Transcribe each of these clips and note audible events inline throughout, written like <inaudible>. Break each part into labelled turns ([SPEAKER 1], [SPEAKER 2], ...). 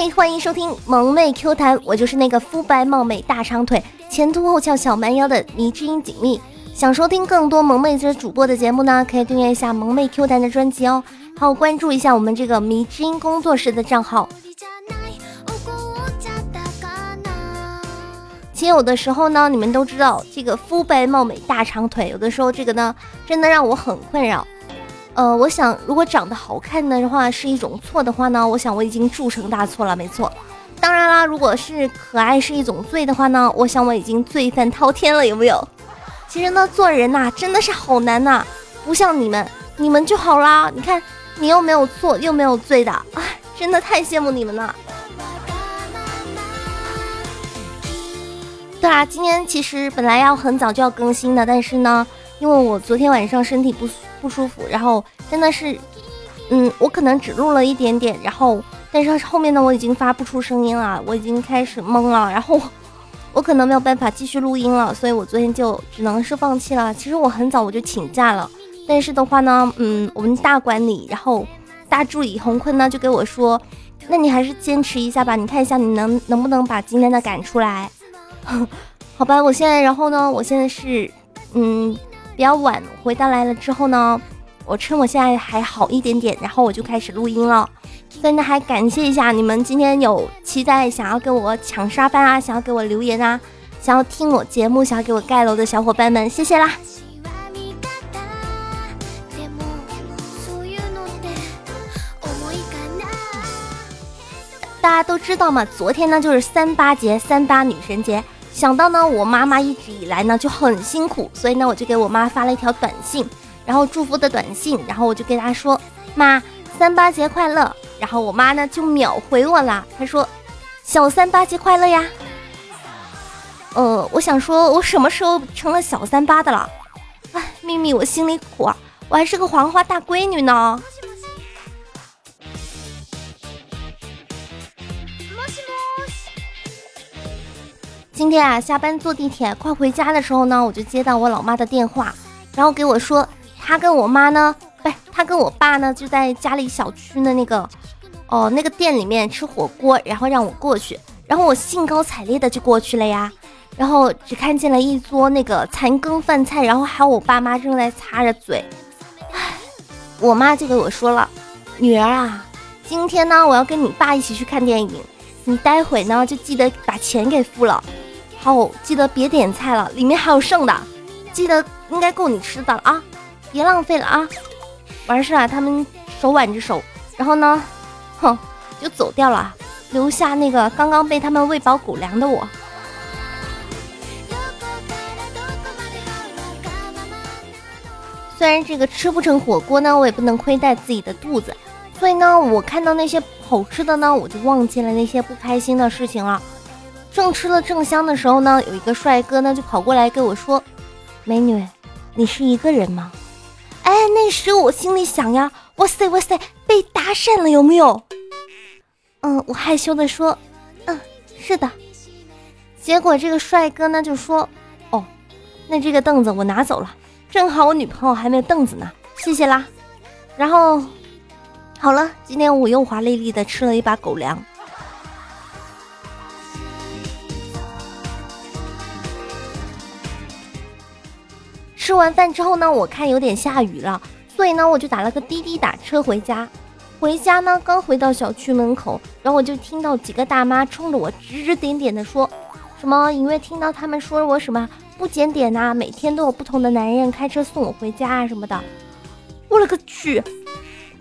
[SPEAKER 1] 嘿，欢迎收听萌妹 Q 弹，我就是那个肤白貌美、大长腿、前凸后翘、小蛮腰的迷之音锦觅。想收听更多萌妹子主播的节目呢，可以订阅一下萌妹 Q 弹的专辑哦，还有关注一下我们这个迷之音工作室的账号。其实有的时候呢，你们都知道这个肤白貌美、大长腿，有的时候这个呢，真的让我很困扰。呃，我想，如果长得好看的话是一种错的话呢，我想我已经铸成大错了，没错。当然啦，如果是可爱是一种罪的话呢，我想我已经罪犯滔天了，有没有？其实呢，做人呐，真的是好难呐，不像你们，你们就好啦。你看，你又没有错，又没有罪的，哎，真的太羡慕你们了。对啊，今天其实本来要很早就要更新的，但是呢，因为我昨天晚上身体不舒。不舒服，然后真的是，嗯，我可能只录了一点点，然后但是后面呢，我已经发不出声音了，我已经开始懵了，然后 <laughs> 我可能没有办法继续录音了，所以我昨天就只能是放弃了。其实我很早我就请假了，但是的话呢，嗯，我们大管理，然后大助理洪坤呢就给我说，那你还是坚持一下吧，你看一下你能能不能把今天的赶出来？<laughs> 好吧，我现在，然后呢，我现在是，嗯。比较晚回到来了之后呢，我趁我现在还好一点点，然后我就开始录音了。所以呢，还感谢一下你们今天有期待想要跟我抢沙发啊，想要给我留言啊，想要听我节目，想要给我盖楼的小伙伴们，谢谢啦！大家都知道嘛，昨天呢就是三八节，三八女神节。想到呢，我妈妈一直以来呢就很辛苦，所以呢我就给我妈发了一条短信，然后祝福的短信，然后我就给她说：“妈，三八节快乐。”然后我妈呢就秒回我了，她说：“小三八节快乐呀。”呃，我想说，我什么时候成了小三八的了？哎，秘密我心里苦啊，我还是个黄花大闺女呢。今天啊，下班坐地铁快回家的时候呢，我就接到我老妈的电话，然后给我说，她跟我妈呢，不是她跟我爸呢，就在家里小区的那个，哦，那个店里面吃火锅，然后让我过去，然后我兴高采烈的就过去了呀，然后只看见了一桌那个残羹饭菜，然后还有我爸妈正在擦着嘴，唉，我妈就给我说了，女儿啊，今天呢，我要跟你爸一起去看电影，你待会呢就记得把钱给付了。好，记得别点菜了，里面还有剩的，记得应该够你吃的了啊，别浪费了啊。完事啊，他们手挽着手，然后呢，哼，就走掉了，留下那个刚刚被他们喂饱狗粮的我。虽然这个吃不成火锅呢，我也不能亏待自己的肚子，所以呢，我看到那些好吃的呢，我就忘记了那些不开心的事情了。正吃了正香的时候呢，有一个帅哥呢就跑过来跟我说：“美女，你是一个人吗？”哎，那时我心里想呀，哇塞哇塞，被搭讪了有没有？嗯，我害羞的说：“嗯，是的。”结果这个帅哥呢就说：“哦，那这个凳子我拿走了，正好我女朋友还没有凳子呢，谢谢啦。”然后，好了，今天我又华丽丽的吃了一把狗粮。吃完饭之后呢，我看有点下雨了，所以呢，我就打了个滴滴打车回家。回家呢，刚回到小区门口，然后我就听到几个大妈冲着我指指点点的说，什么隐约听到他们说我什么不检点呐，每天都有不同的男人开车送我回家啊什么的。我勒个去！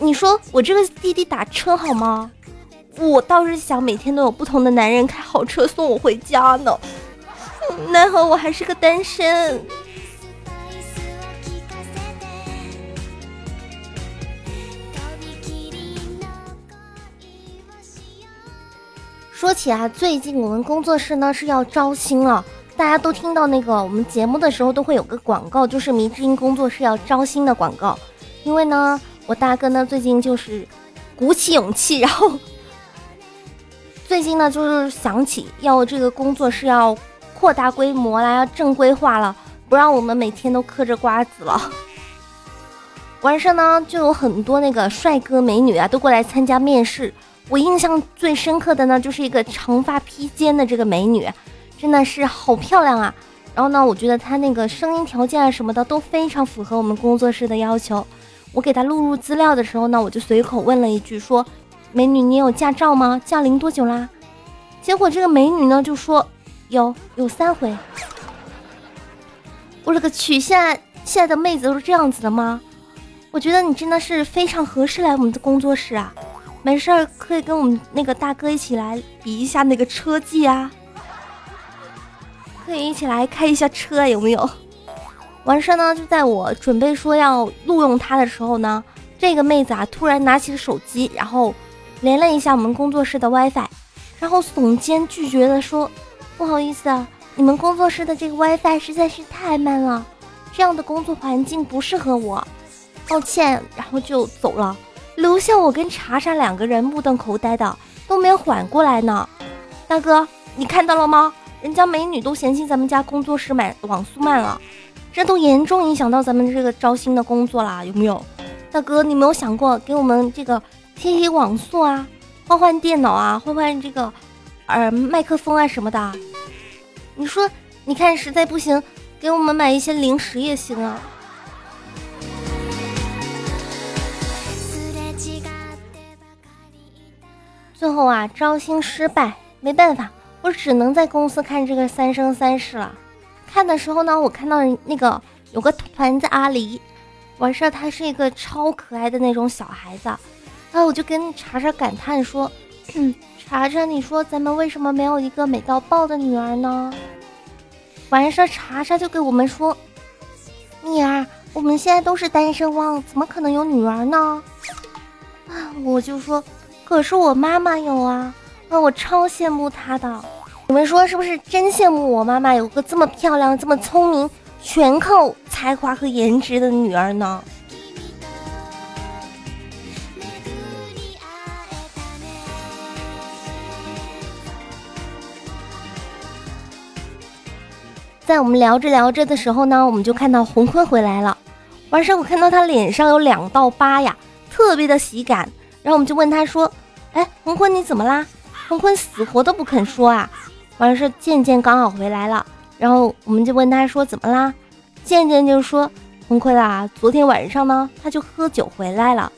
[SPEAKER 1] 你说我这个滴滴打车好吗？我倒是想每天都有不同的男人开好车送我回家呢，奈何我还是个单身。说起啊，最近我们工作室呢是要招新了，大家都听到那个我们节目的时候都会有个广告，就是迷之音工作室要招新的广告。因为呢，我大哥呢最近就是鼓起勇气，然后最近呢就是想起要这个工作室要扩大规模了，要正规化了，不让我们每天都嗑着瓜子了。<laughs> 完事呢，就有很多那个帅哥美女啊都过来参加面试。我印象最深刻的呢，就是一个长发披肩的这个美女，真的是好漂亮啊。然后呢，我觉得她那个声音条件啊什么的都非常符合我们工作室的要求。我给她录入资料的时候呢，我就随口问了一句说：“美女，你有驾照吗？驾龄多久啦？”结果这个美女呢就说：“有有三回。”我勒个去！现在现在的妹子都是这样子的吗？我觉得你真的是非常合适来我们的工作室啊！没事儿可以跟我们那个大哥一起来比一下那个车技啊。可以一起来开一下车，有没有？完事呢，就在我准备说要录用他的时候呢，这个妹子啊突然拿起了手机，然后连了一下我们工作室的 WiFi，然后耸肩拒绝的说：“不好意思啊，你们工作室的这个 WiFi 实在是太慢了，这样的工作环境不适合我，抱歉。”然后就走了，留下我跟查查两个人目瞪口呆的，都没有缓过来呢。大哥，你看到了吗？人家美女都嫌弃咱们家工作室慢网速慢了，这都严重影响到咱们这个招新的工作啦，有没有？大哥，你没有想过给我们这个贴贴网速啊，换换电脑啊，换换这个耳麦克风啊什么的？你说，你看实在不行，给我们买一些零食也行啊。最后啊，招新失败，没办法。我只能在公司看这个《三生三世》了。看的时候呢，我看到那个有个团子阿离，完事儿他是一个超可爱的那种小孩子，然后我就跟查查感叹说：“查查，你说咱们为什么没有一个美到爆的女儿呢？”完事儿查查就给我们说：“蜜儿，我们现在都是单身汪，怎么可能有女儿呢？”啊，我就说：“可是我妈妈有啊。”那我超羡慕她的，你们说是不是真羡慕我妈妈有个这么漂亮、这么聪明、全靠才华和颜值的女儿呢？在我们聊着聊着的时候呢，我们就看到红坤回来了。完事我看到他脸上有两道疤呀，特别的喜感。然后我们就问他说：“哎，红坤你怎么啦？”红坤死活都不肯说啊！完事，健健刚好回来了，然后我们就问他说怎么啦？健健就说：“红坤啊，昨天晚上呢，他就喝酒回来了，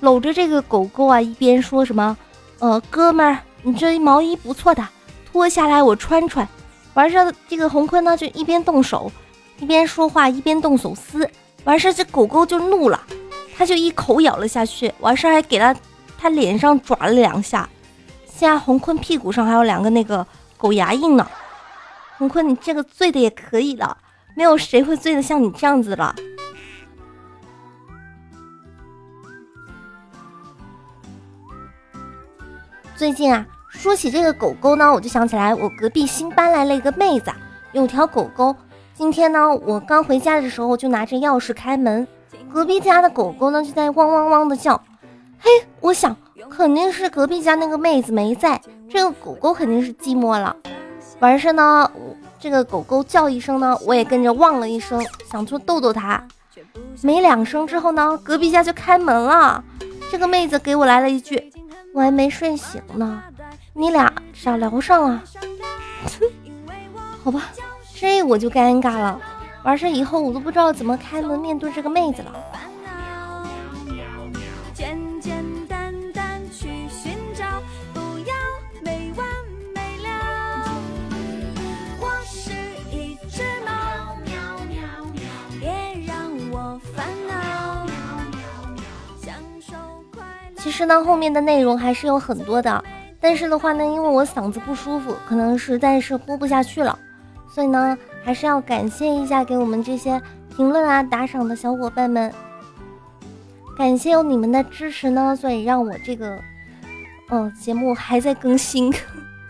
[SPEAKER 1] 搂着这个狗狗啊，一边说什么，呃，哥们儿，你这毛衣不错的，脱下来我穿穿。完事，这个红坤呢就一边动手，一边说话，一边动手撕。完事，这狗狗就怒了，他就一口咬了下去，完事还给他他脸上抓了两下。现在红坤屁股上还有两个那个狗牙印呢，红坤你这个醉的也可以了，没有谁会醉的像你这样子了。最近啊，说起这个狗狗呢，我就想起来我隔壁新搬来了一个妹子，有条狗狗。今天呢，我刚回家的时候就拿着钥匙开门，隔壁家的狗狗呢就在汪汪汪的叫。我想。肯定是隔壁家那个妹子没在，这个狗狗肯定是寂寞了。完事呢，这个狗狗叫一声呢，我也跟着汪了一声，想说逗逗它。没两声之后呢，隔壁家就开门了。这个妹子给我来了一句：“我还没睡醒呢，你俩咋聊上了？” <laughs> 好吧，这我就尴尬了。完事以后我都不知道怎么开门面对这个妹子了。其实呢，后面的内容还是有很多的，但是的话呢，因为我嗓子不舒服，可能实在是播不下去了，所以呢，还是要感谢一下给我们这些评论啊、打赏的小伙伴们，感谢有你们的支持呢，所以让我这个，嗯，节目还在更新，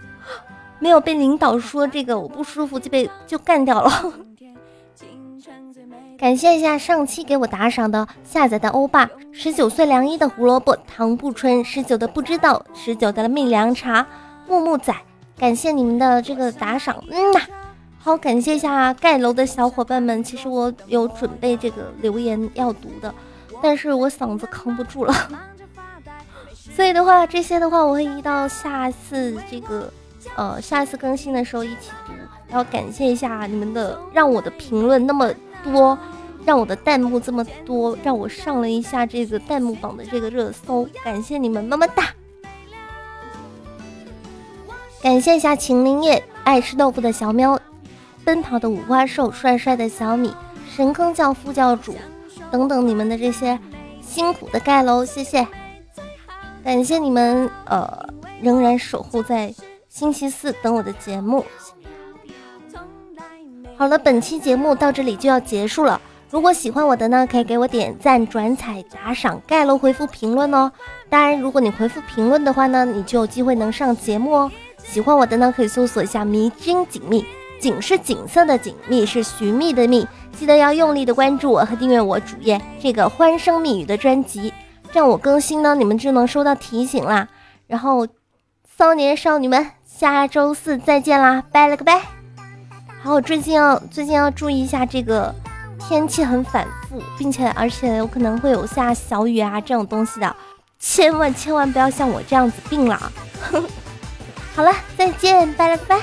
[SPEAKER 1] <laughs> 没有被领导说这个我不舒服就被就干掉了。感谢一下上期给我打赏的下载的欧巴，十九岁凉衣的胡萝卜，唐不春，十九的不知道，十九的蜜凉茶，木木仔，感谢你们的这个打赏，嗯呐，好，感谢一下盖楼的小伙伴们，其实我有准备这个留言要读的，但是我嗓子扛不住了，<laughs> 所以的话，这些的话，我会移到下次这个，呃，下次更新的时候一起读。然后感谢一下你们的，让我的评论那么多，让我的弹幕这么多，让我上了一下这个弹幕榜的这个热搜。感谢你们，么么哒！感谢一下秦林叶，爱吃豆腐的小喵，奔跑的五花兽，帅帅的小米，神坑教副教主等等你们的这些辛苦的盖楼，谢谢。感谢你们，呃，仍然守护在星期四等我的节目。好了，本期节目到这里就要结束了。如果喜欢我的呢，可以给我点赞、转采、打赏、盖楼、回复评论哦。当然，如果你回复评论的话呢，你就有机会能上节目哦。喜欢我的呢，可以搜索一下“迷津锦觅”，锦是锦色的锦，觅是寻觅的觅。记得要用力的关注我和订阅我主页这个欢声蜜语的专辑。这样我更新呢，你们就能收到提醒啦。然后，少年少女们，下周四再见啦，拜了个拜。好，我最近要最近要注意一下这个天气很反复，并且而且有可能会有下小雨啊这种东西的，千万千万不要像我这样子病了。<laughs> 好了，再见，拜了个拜。